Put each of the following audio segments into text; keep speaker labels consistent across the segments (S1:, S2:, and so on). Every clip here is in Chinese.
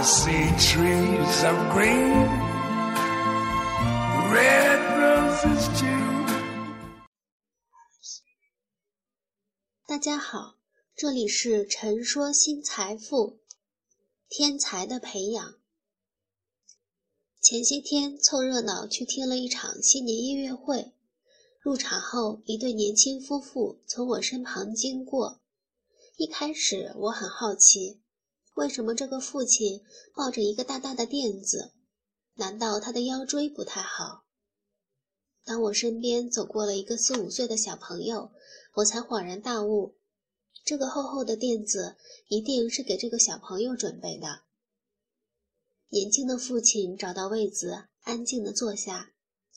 S1: See trees of green, red roses too.
S2: 大家好，这里是陈说新财富，天才的培养。前些天凑热闹去听了一场新年音乐会，入场后，一对年轻夫妇从我身旁经过。一开始我很好奇，为什么这个父亲抱着一个大大的垫子？难道他的腰椎不太好？当我身边走过了一个四五岁的小朋友，我才恍然大悟，这个厚厚的垫子一定是给这个小朋友准备的。年轻的父亲找到位子，安静地坐下，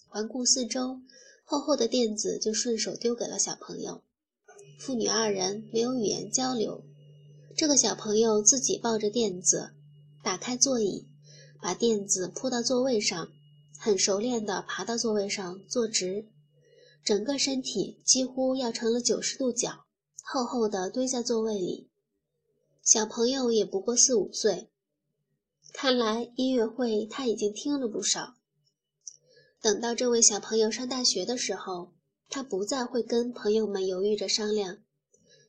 S2: 环顾四周，厚厚的垫子就顺手丢给了小朋友。父女二人没有语言交流。这个小朋友自己抱着垫子，打开座椅，把垫子铺到座位上，很熟练地爬到座位上坐直，整个身体几乎要成了九十度角，厚厚地堆在座位里。小朋友也不过四五岁，看来音乐会他已经听了不少。等到这位小朋友上大学的时候。他不再会跟朋友们犹豫着商量，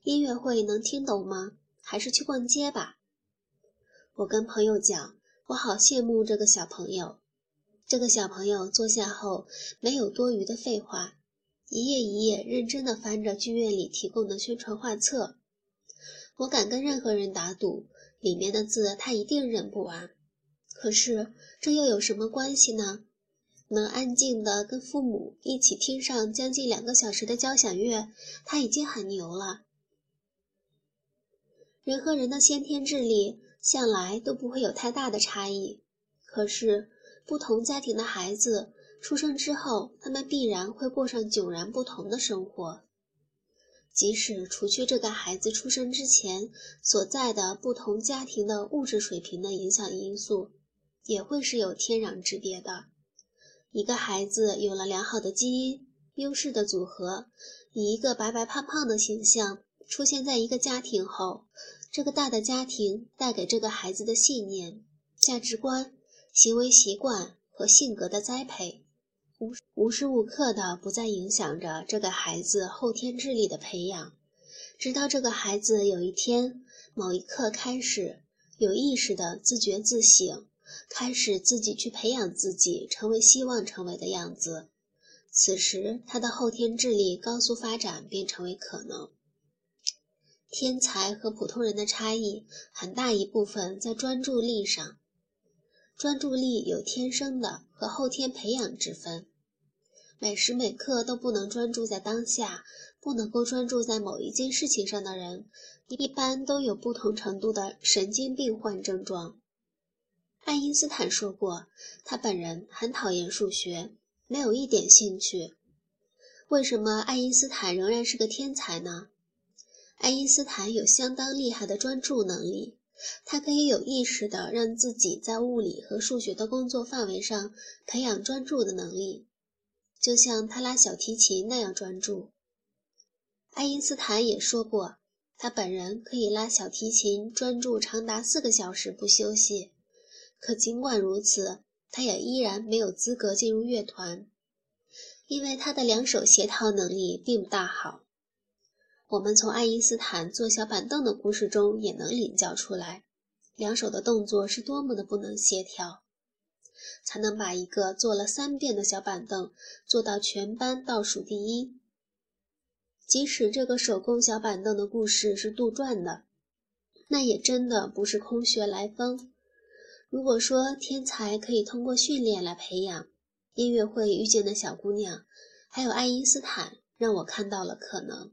S2: 音乐会能听懂吗？还是去逛街吧。我跟朋友讲，我好羡慕这个小朋友。这个小朋友坐下后没有多余的废话，一页一页认真地翻着剧院里提供的宣传画册。我敢跟任何人打赌，里面的字他一定认不完。可是这又有什么关系呢？能安静地跟父母一起听上将近两个小时的交响乐，他已经很牛了。人和人的先天智力向来都不会有太大的差异，可是不同家庭的孩子出生之后，他们必然会过上迥然不同的生活。即使除去这个孩子出生之前所在的不同家庭的物质水平的影响因素，也会是有天壤之别的。一个孩子有了良好的基因优势的组合，以一个白白胖胖的形象出现在一个家庭后，这个大的家庭带给这个孩子的信念、价值观、行为习惯和性格的栽培，无无时无刻的不再影响着这个孩子后天智力的培养，直到这个孩子有一天某一刻开始有意识的自觉自省。开始自己去培养自己，成为希望成为的样子。此时，他的后天智力高速发展便成为可能。天才和普通人的差异，很大一部分在专注力上。专注力有天生的和后天培养之分。每时每刻都不能专注在当下，不能够专注在某一件事情上的人，一般都有不同程度的神经病患症状。爱因斯坦说过，他本人很讨厌数学，没有一点兴趣。为什么爱因斯坦仍然是个天才呢？爱因斯坦有相当厉害的专注能力，他可以有意识地让自己在物理和数学的工作范围上培养专注的能力，就像他拉小提琴那样专注。爱因斯坦也说过，他本人可以拉小提琴专注长达四个小时不休息。可尽管如此，他也依然没有资格进入乐团，因为他的两手协调能力并不大好。我们从爱因斯坦坐小板凳的故事中也能领教出来，两手的动作是多么的不能协调，才能把一个坐了三遍的小板凳做到全班倒数第一。即使这个手工小板凳的故事是杜撰的，那也真的不是空穴来风。如果说天才可以通过训练来培养，音乐会遇见的小姑娘，还有爱因斯坦，让我看到了可能。